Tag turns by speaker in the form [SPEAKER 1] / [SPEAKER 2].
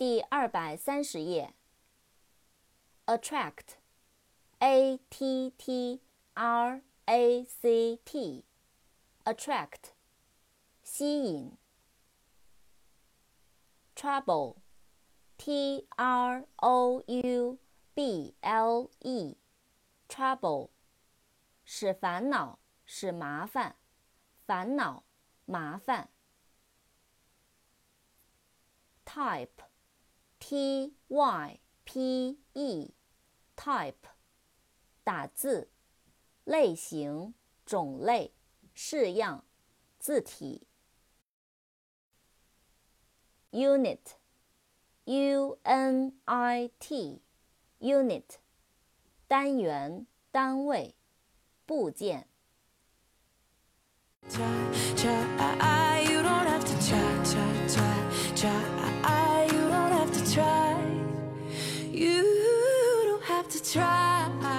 [SPEAKER 1] 第二百三十页。attract，a t t r a c t，attract，吸引。trouble，t r o u b l e，trouble，使烦恼，使麻烦，烦恼，麻烦。type Type, type, 打字，类型，种类，式样，字体。unit，u n i t，unit，单元，单位，部件。
[SPEAKER 2] To try.